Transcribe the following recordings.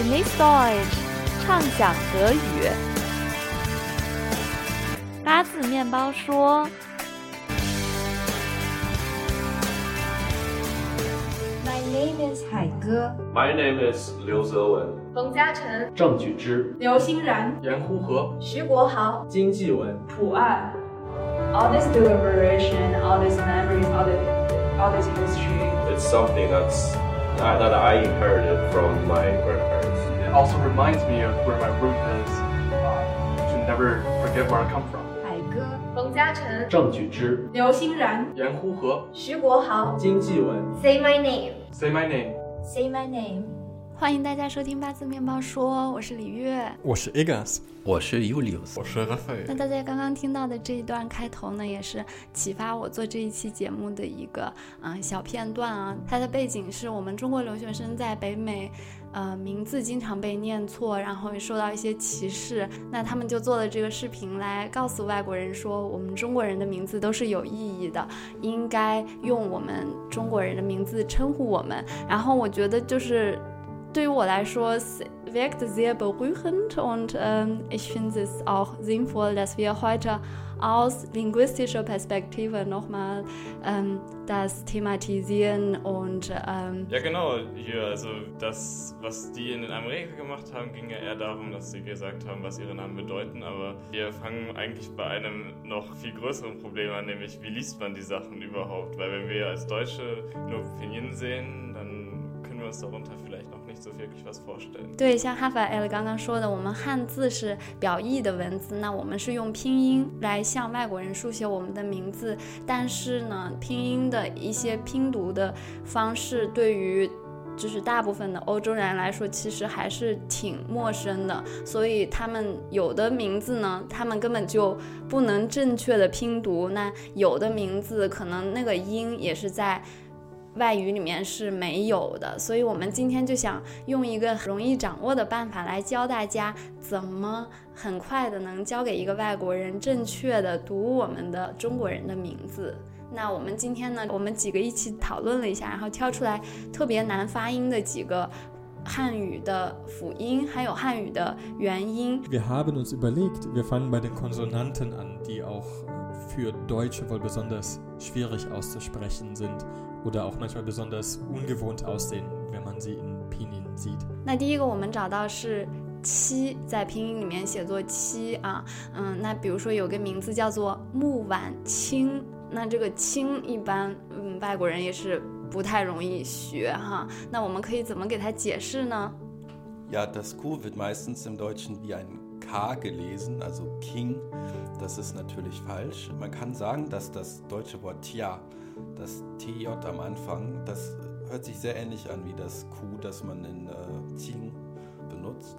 Genieß Deutsch，畅想德语。八字面包说：“My name is 海哥。My name is 刘泽文。冯嘉诚。郑举之。刘欣然。严呼和。徐国豪。金继文。普爱。All this deliberation, all these memories, all this, all this history. It's something that's that I inherited from my grandparents. It also reminds me of where my root is, uh, to never forget where I come from. 海哥。冯嘉诚。郑举之。刘欣然。严呼和。徐国豪。金继文。Say my name. Say my name. Say my name. 欢迎大家收听八字面包说，我是李月，我是 Egas，我是 Julius，我是 Raphael。那大家刚刚听到的这一段开头呢，也是启发我做这一期节目的一个嗯小片段啊。它的背景是我们中国留学生在北美，呃，名字经常被念错，然后受到一些歧视。那他们就做了这个视频来告诉外国人说，我们中国人的名字都是有意义的，应该用我们中国人的名字称呼我们。然后我觉得就是。对于我来说，wirkt sehr berührend und ähm, ich finde es auch sinnvoll, dass wir heute aus linguistischer Perspektive nochmal ähm, das thematisieren und ähm ja genau hier also das was die in Amerika gemacht haben ging ja eher darum dass sie gesagt haben was ihre Namen bedeuten aber wir fangen eigentlich bei einem noch viel größeren Problem an nämlich wie liest man die Sachen überhaupt weil wenn wir als Deutsche nur Pinyin sehen dann können wir uns darunter vielleicht noch 对，像哈法 L 刚刚说的，我们汉字是表意的文字，那我们是用拼音来向外国人书写我们的名字。但是呢，拼音的一些拼读的方式，对于就是大部分的欧洲人来说，其实还是挺陌生的。所以他们有的名字呢，他们根本就不能正确的拼读。那有的名字可能那个音也是在。外语里面是没有的，所以我们今天就想用一个容易掌握的办法来教大家怎么很快的能教给一个外国人正确的读我们的中国人的名字。那我们今天呢，我们几个一起讨论了一下，然后挑出来特别难发音的几个汉语的辅音，还有汉语的元音。Wir haben uns überlegt, wir fangen bei den Konsonanten an, die auch für Deutsche wohl besonders schwierig auszusprechen sind. oder auch manchmal besonders ungewohnt aussehen, wenn man sie in Pinyin sieht. 那第一个我们找到是七，在拼音里面写作七啊，嗯，那比如说有个名字叫做木晚清，那这个清一般，嗯，外国人也是不太容易学哈。那我们可以怎么给它解释呢？Ja, das Q wird meistens im Deutschen wie ein K gelesen, also King. Das ist natürlich falsch. Man kann sagen, dass das deutsche Wort Tia das TJ am Anfang, das hört sich sehr ähnlich an wie das Q, das man in äh, Qing benutzt.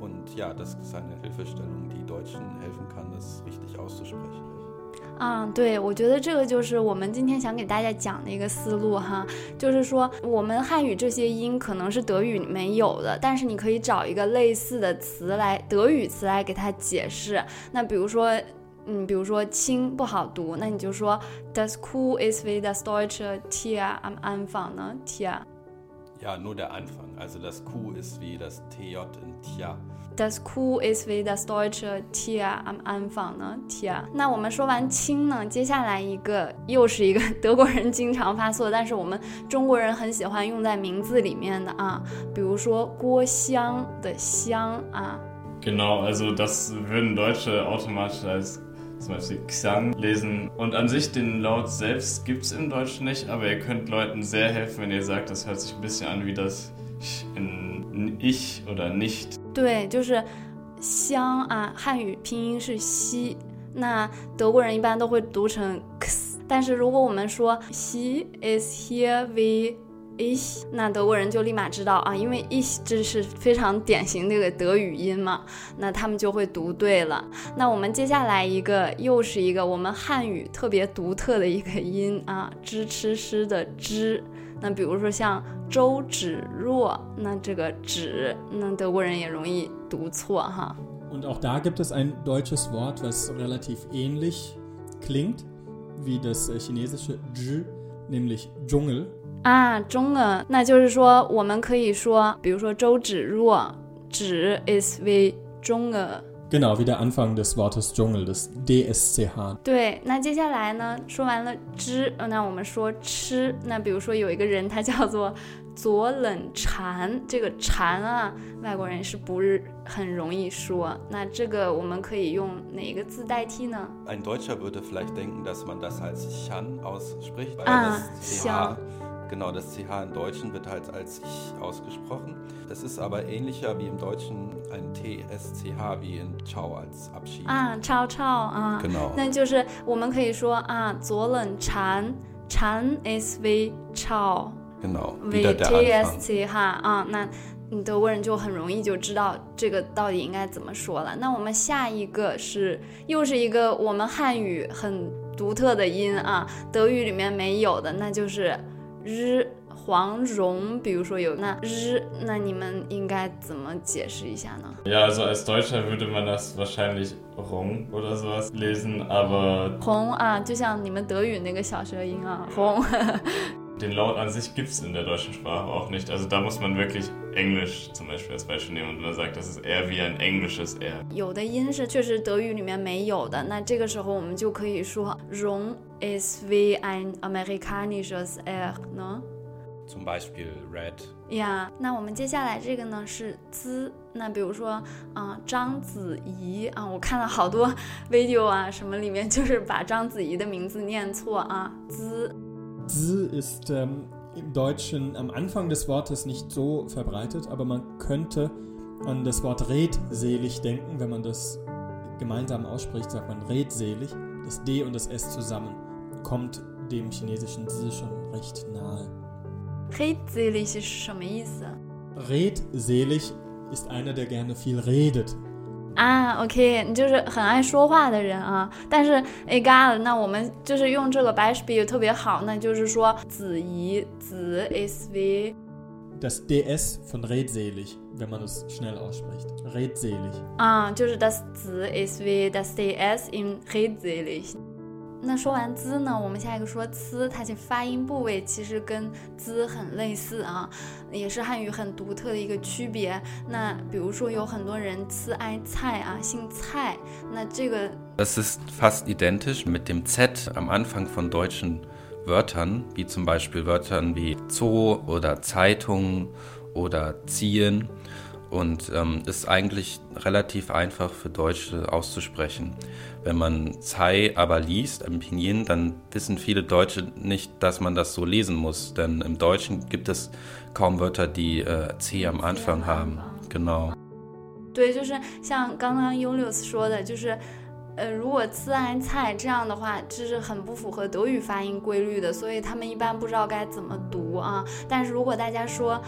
Und ja, das ist eine Hilfestellung, die Deutschen helfen kann, das richtig auszusprechen. 嗯，对，我觉得这个就是我们今天想给大家讲的一个思路哈，就是说我们汉语这些音可能是德语没有的，但是你可以找一个类似的词来，德语词来给它解释。那比如说。嗯，比如说“清”不好读，那你就说 “Das Q ist wie das deutsche Tier am Anfang” 呢？Tier。Ja, nur der Anfang. Also das Q ist wie das TJ in Tier. Das Q ist wie das deutsche Tier am Anfang 呢？Tier。那我们说完“清”呢，接下来一个又是一个德国人经常发错，但是我们中国人很喜欢用在名字里面的啊，比如说郭襄的“襄”啊。Genau, also das würden Deutsche automatisch als zum Beispiel Xiang lesen. Und an sich den Laut selbst gibt es im Deutschen nicht, aber ihr könnt Leuten sehr helfen, wenn ihr sagt, das hört sich ein bisschen an wie das in Ich oder nicht. 对，就是香啊，汉语拼音是西，那德国人一般都会读成 x，但是如果我们说 he is here with ich，那德国人就立马知道啊，因为 ich 这是非常典型的个德语音嘛，那他们就会读对了。那我们接下来一个又是一个我们汉语特别独特的一个音啊，支吃诗的支。那比如说像周芷若，那这个芷，那德国人也容易读错哈。Und auch da gibt es ein deutsches Wort, was relativ ähnlich klingt wie das chinesische zh, nämlich Dschungel. 啊，中了，那就是说我们可以说，比如说周芷若，芷 is wie 中了。Genau, wie der Anfang des Wortes Dschungel, das DSCH. 对，那接下来呢，说完了知，呃那我们说吃。那比如说有一个人，他叫做左冷禅，这个禅啊，外国人是不是很容易说？那这个我们可以用哪一个字代替呢？Ein Deutscher würde vielleicht denken, dass man das als Chan ausspricht, weil Ah, das. CH, genau das CH im Deutschen wird halt als Ich ausgesprochen. Es ist aber ähnlicher wie im Deutschen ein TSCH wie in Ciao als Abschied. 啊，超超啊， Genau. 那就是我们可以说啊，左冷禅，禅 is v 超。 Genau. V Wieder der T S Anfang. C 哈啊，那你德国人就很容易就知道这个到底应该怎么说了。那我们下一个是又是一个我们汉语很独特的音啊，德语里面没有的，那就是 日黄蓉。比如说有那日，那你们应该怎么解释一下呢？Ja, also als Deutscher würde man das wahrscheinlich Rong oder sowas lesen, aber 红啊，就像你们德语那个小舌音啊，红。den Laut an sich gibt es in der deutschen Sprache auch nicht. Also da muss man wirklich Englisch zum Beispiel als Beispiel nehmen und man sagt, das ist eher wie ein englisches R. 有的音是确实德语里面没有的，那这个时候我们就可以说 “rong is wie ein amerikanisches R” 呢。 Zum Beispiel Red. 呀那我们接下来这个呢是滋，那比如说啊、章子怡啊，我看了好多 video 啊什么里面就是把章子怡的名字念错啊，滋 Z ist ähm, im Deutschen am Anfang des Wortes nicht so verbreitet, aber man könnte an das Wort redselig denken, wenn man das gemeinsam ausspricht, sagt man redselig. Das D und das S zusammen kommt dem chinesischen Z schon recht nahe. Redselig ist schon Redselig ist einer, der gerne viel redet. 啊，OK，你就是很爱说话的人啊。但是哎 g a 那我们就是用这个 Beispiel 特别好，那就是说子怡，子 is v Das DS von redselig, wenn man es schnell ausspricht. Redselig. 啊，就是 das 子 is v das ds in redselig。那说完滋呢，我们下一个说呲，它的发音部位其实跟滋很类似啊，也是汉语很独特的一个区别。那比如说有很多人呲爱菜啊，姓蔡，那这个 Das ist fast identisch mit dem Z am Anfang von deutschen Wörtern, wie zum Beispiel Wörtern wie Zoo oder Zeitung oder Ziehen und ähm, ist eigentlich relativ einfach für Deutsche auszusprechen. Wenn man Zai aber liest im Pinyin, dann wissen viele Deutsche nicht, dass man das so lesen muss, denn im Deutschen gibt es kaum Wörter, die äh, C am Anfang haben. Genau. 对，就是像刚刚 Julius 说的，就是，呃，如果自然菜这样的话，这是很不符合德语发音规律的，所以他们一般不知道该怎么读啊。但是如果大家说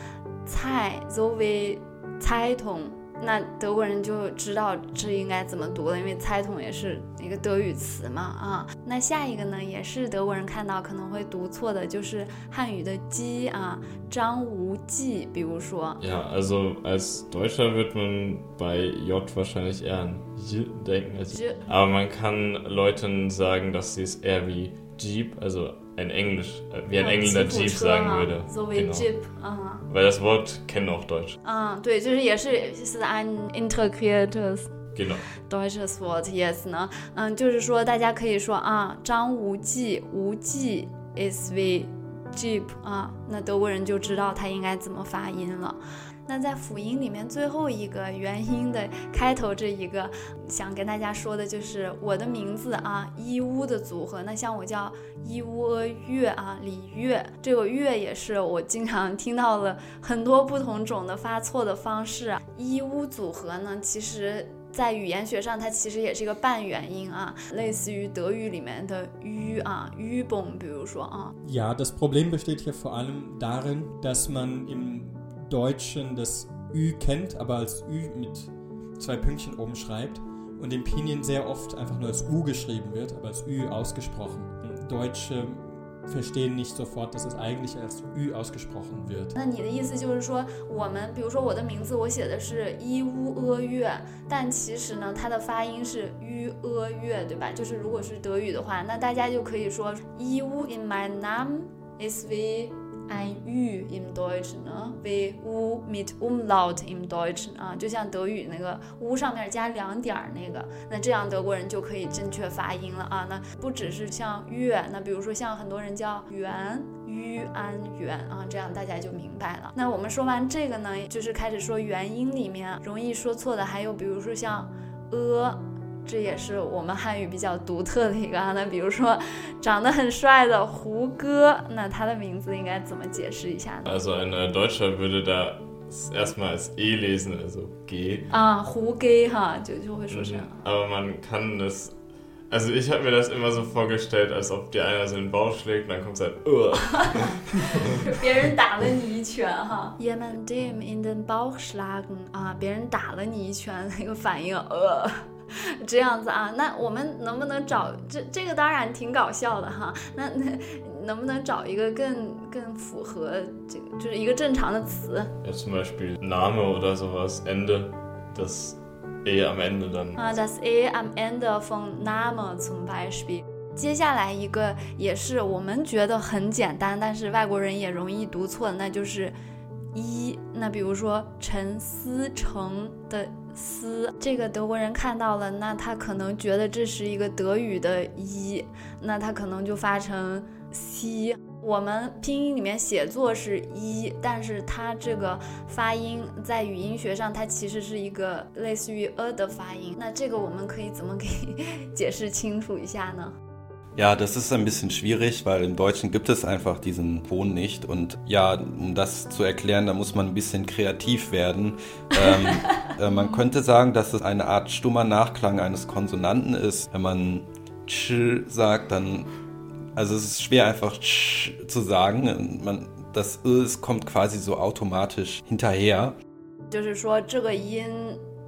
菜 so wie Zeitung，那德国人就知道这应该怎么读了，因为 Zeitung 也是一个德语词嘛啊。那下一个呢，也是德国人看到可能会读错的，就是汉语的鸡啊，张无忌，比如说。Ja, also als Deutscher wird man bei J wahrscheinlich eher an J denken. Als. Aber man kann Leuten sagen, dass sie es eher wie Jeep, also ein Englisch, äh, wie ein Engländer 吉普 Jeep 车 sagen 啊 würde. so wie Genau. Jeep 啊。 Weil das Wort kennen auch Deutsch. 嗯，对，就是也是是 ein integriertes Genau. deutsches Wort yes 呢，嗯，就是说大家可以说啊，张无忌，无忌 is v jeep 啊，那德国人就知道他应该怎么发音了。 那在辅音里面最后一个元音的开头这一个，想跟大家说的就是我的名字啊，伊乌的组合。那像我叫伊乌阿月啊，李月，这个月也是我经常听到了很多不同种的发错的方式啊。伊乌组合呢，其实。在语言学上，它其实也是一个半元音啊，类似于德语里面的 ü 啊，übung，比如说啊，Ja, das Problem besteht hier vor allem darin, dass man im Deutschen das Ü kennt, aber als Ü mit zwei Pünktchen oben schreibt und im Pinyin sehr oft einfach nur als U geschrieben wird, aber als Ü ausgesprochen. Deutsche verstehen nicht sofort, dass es eigentlich als Ü ausgesprochen wird. 那你的意思就是说，我们比如说我的名字我写的是伊乌阿月，但其实呢，它的发音是 ü 阿月，对吧？就是如果是德语的话，那大家就可以说伊乌 in my name is v ein Ü im Deutschen 呢，wie U mit Umlaut im Deutschen 啊，就像德语那个 U 上面加两点儿那个，那这样德国人就可以正确发音了啊。那不只是像月，那比如说像很多人叫圆。于安元啊，这样大家就明白了。那我们说完这个呢，就是开始说元音里面容易说错的，还有比如说像呃，这也是我们汉语比较独特的一个啊。那比如说长得很帅的胡歌，那他的名字应该怎么解释一下呢？Also ein Deutscher würde da erstmal als E lesen, also G. 啊，胡 G 哈，就就会说这样。Aber man kann das Also ich habe mir das immer so vorgestellt, als ob dir einer so den Bauch schlägt, dann kommt es halt, uh. 别人打了你一拳哈，jemand dem in den Bauch schlagen 啊，别人打了你一拳，那个反应呃。这样子啊，那我们能不能找这这个当然挺搞笑的哈，那那能不能找一个更更符合这个就是一个正常的词？Ja, zum Beispiel Name oder sowas, Ende, das E am Ende dann. 啊，das E am Ende von Name zum Beispiel。接下来一个也是我们觉得很简单，但是外国人也容易读错，那就是一。那比如说陈思诚的思，这个德国人看到了，那他可能觉得这是一个德语的一，那他可能就发成西。我们拼音里面写作是一，但是它这个发音在语音学上，它其实是一个类似于 a 的发音。那这个我们可以怎么给 解释清楚一下呢 ？Ja, das ist ein bisschen schwierig, weil im Deutschen gibt es einfach diesen Ton nicht. Und ja, um das zu erklären, da muss man ein bisschen kreativ werden. ähm, äh, man könnte sagen, dass es eine Art stummer Nachklang eines Konsonanten ist. Wenn man ch sagt, dann also es ist schwer einfach zu sagen. Man, das es kommt quasi so automatisch hinterher. 就是说这个音，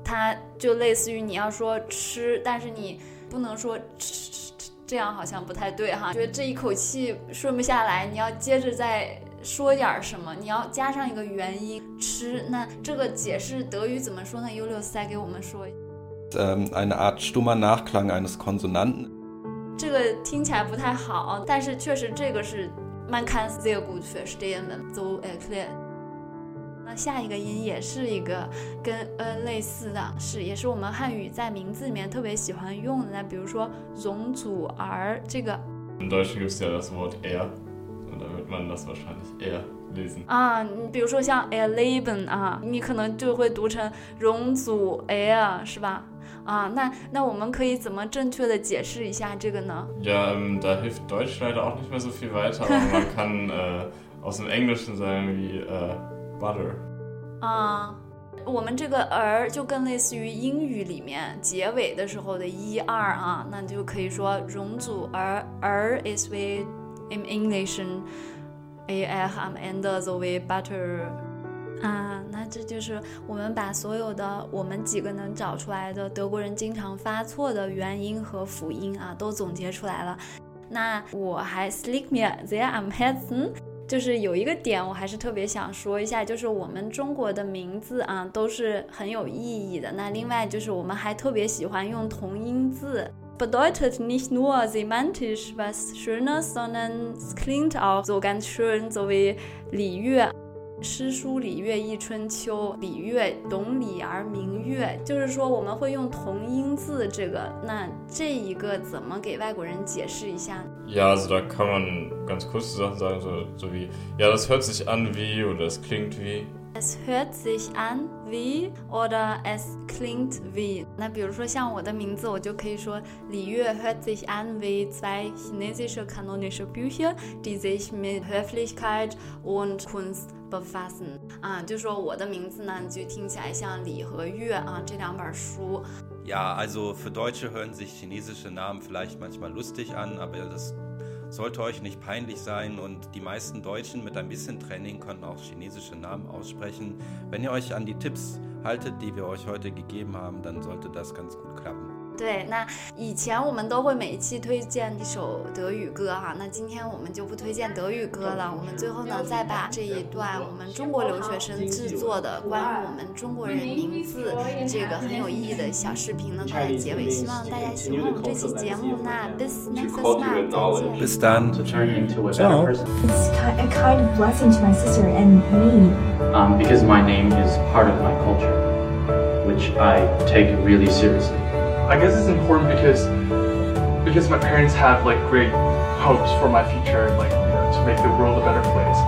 它就类似于你要说吃，但是你不能说吃， 这样好像不太对哈。觉得这一口气顺不下来，你要接着再说点什么，你要加上一个元音吃。那这个解释德语怎么说呢？Julius 再给我们说。Ähm, eine Art stummer Nachklang eines Konsonanten. 这个听起来不太好，但是确实这个是 man kann sehr gut verstehen so erklärt。那下一个音也是一个跟呃类似的，是也是我们汉语在名字里面特别喜欢用的。那比如说容祖儿这个。In Deutsch gibt es ja das Wort er, und da wird man das wahrscheinlich er lesen. 啊，你比如说像 erleben 啊，你可能就会读成容祖 er 是吧？啊，那那我们可以怎么正确的解释一下这个呢？Ja, ähm, da hilft Deutsch leider auch nicht mehr so viel weiter. Aber man kann äh, aus dem Englischen sagen wie butter. 啊，我们这个儿就更类似于英语里面结尾的时候的一二啊，那就可以说容祖儿儿 is we in English a am Ende so wie butter。啊，那这就是我们把所有的我们几个能找出来的德国人经常发错的元音和辅音啊，都总结出来了。那我还 slick me there am Herzen，就是有一个点我还是特别想说一下，就是我们中国的名字啊都是很有意义的。那另外就是我们还特别喜欢用同音字，bedeutet nicht nur semantisch was Schönes, sondern klingt auch so ganz schön, so wie 礼乐。诗书礼乐易春秋，礼乐懂礼而明乐，就是说我们会用同音字这个，那这一个怎么给外国人解释一下？Ja, also da kann man ganz kurze Sachen sagen, so, so wie, ja, das hört sich an wie oder es klingt wie. Es hört sich an wie oder es klingt wie。那比如说像我的名字，我就可以说礼乐 hört sich an wie zwei chinesische kanonische Bücher, die sich mit Höflichkeit und Kunst befassen。啊，就说我的名字呢，就听起来像礼和乐啊这两本书。Ja, also für Deutsche hören sich chinesische Namen vielleicht manchmal lustig an, aber das sollte euch nicht peinlich sein und die meisten Deutschen mit ein bisschen Training können auch chinesische Namen aussprechen. Wenn ihr euch an die Tipps haltet, die wir euch heute gegeben haben, dann sollte das ganz gut klappen. 对，那以前我们都会每一期推荐一首德语歌哈，那今天我们就不推荐德语歌了。我们最后呢，再把这一段我们中国留学生制作的关于我们中国人名字这个很有意义的小视频呢，放在结尾。希望大家喜欢我们这期节目。那 bis next time，再见。Bis dann. to turn into a better Ciao. person. It's ki- a kind of blessing to my sister and me. Um, because my name is part of my culture, which I take really seriously. I guess it's important because because my parents have like great hopes for my future, like you know, to make the world a better place.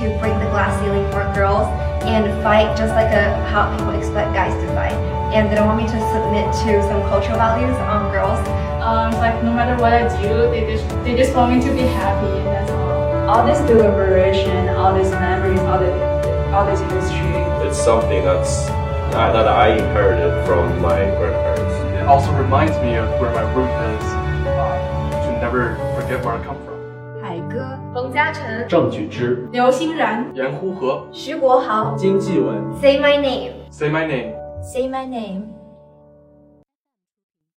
to break the glass ceiling for girls and fight just like a, how people expect guys to fight. And they don't want me to submit to some cultural values on girls. Um, it's like no matter what I do, they just they just want me to be happy, and that's all. All this deliberation, all these memories, all the all this history. It's something that's that that I inherited from my grandparents. It also reminds me of where my root is, uh, to never forget where I come from. 海哥、冯嘉诚、郑举之、刘欣然、严呼和徐国豪金继文。 Say my name. Say my name. Say my name.